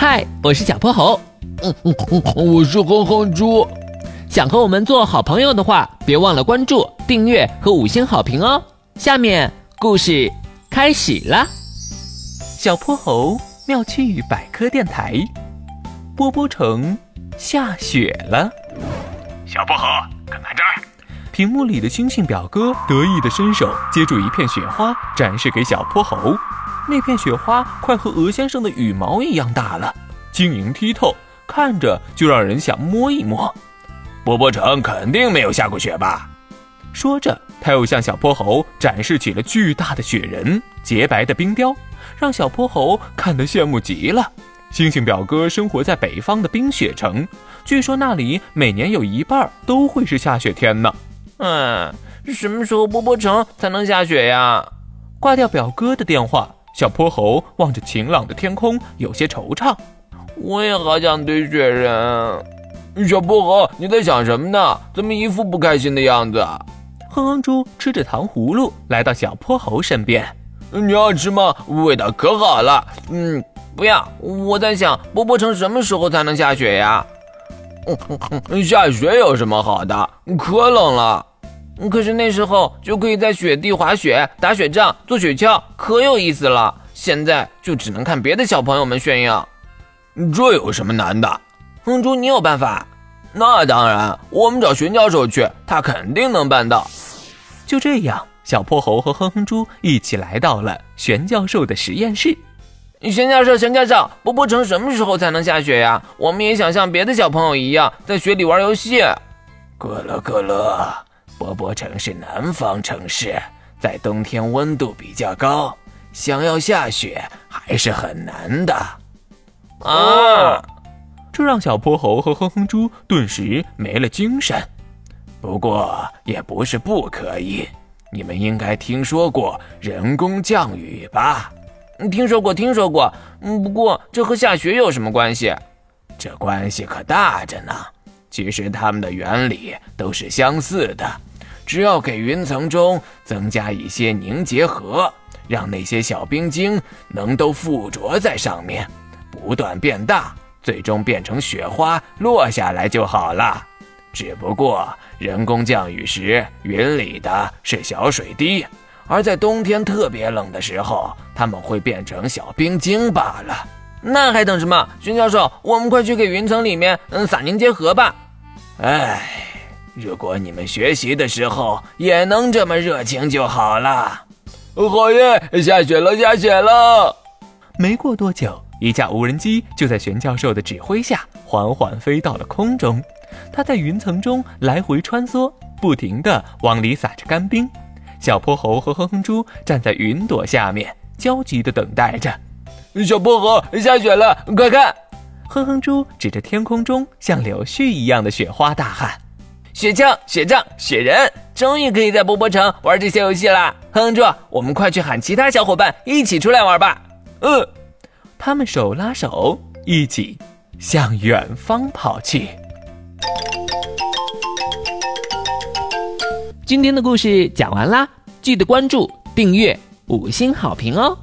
嗨，我是小泼猴。嗯嗯嗯，我是哼哼猪。想和我们做好朋友的话，别忘了关注、订阅和五星好评哦。下面故事开始了。小泼猴妙趣百科电台，波波城下雪了。小泼猴，看看这儿。屏幕里的星星表哥得意的伸手接住一片雪花，展示给小泼猴。那片雪花快和鹅先生的羽毛一样大了，晶莹剔透，看着就让人想摸一摸。波波城肯定没有下过雪吧？说着，他又向小泼猴展示起了巨大的雪人、洁白的冰雕，让小泼猴看得羡慕极了。星星表哥生活在北方的冰雪城，据说那里每年有一半都会是下雪天呢。嗯，什么时候波波城才能下雪呀？挂掉表哥的电话，小泼猴望着晴朗的天空，有些惆怅。我也好想堆雪人。小泼猴，你在想什么呢？怎么一副不开心的样子？哼哼猪吃着糖葫芦来到小泼猴身边。你要吃吗？味道可好了。嗯，不要。我在想，波波城什么时候才能下雪呀？下雪有什么好的？可冷了。可是那时候就可以在雪地滑雪、打雪仗、做雪橇，可有意思了。现在就只能看别的小朋友们炫耀，这有什么难的？哼猪，你有办法？那当然，我们找玄教授去，他肯定能办到。就这样，小泼猴和哼哼猪一起来到了玄教授的实验室。玄教授，玄教授，波波城什么时候才能下雪呀？我们也想像别的小朋友一样，在雪里玩游戏。咯咯咯咯。波波城是南方城市，在冬天温度比较高，想要下雪还是很难的。啊！这让小泼猴和哼哼猪顿时没了精神。不过也不是不可以，你们应该听说过人工降雨吧？听说过，听说过。嗯，不过这和下雪有什么关系？这关系可大着呢。其实它们的原理都是相似的。只要给云层中增加一些凝结核，让那些小冰晶能都附着在上面，不断变大，最终变成雪花落下来就好了。只不过人工降雨时，云里的是小水滴，而在冬天特别冷的时候，它们会变成小冰晶罢了。那还等什么？徐教授，我们快去给云层里面嗯撒凝结核吧。哎。如果你们学习的时候也能这么热情就好了。好耶！下雪了，下雪了！没过多久，一架无人机就在玄教授的指挥下缓缓飞到了空中。它在云层中来回穿梭，不停地往里撒着干冰。小泼猴和哼哼猪站在云朵下面，焦急地等待着。小泼猴，下雪了，快看！哼哼猪指着天空中像柳絮一样的雪花大喊。雪橇、雪杖、雪人，终于可以在波波城玩这些游戏啦！哼哼，我们快去喊其他小伙伴一起出来玩吧！嗯，他们手拉手，一起向远方跑去。今天的故事讲完啦，记得关注、订阅、五星好评哦！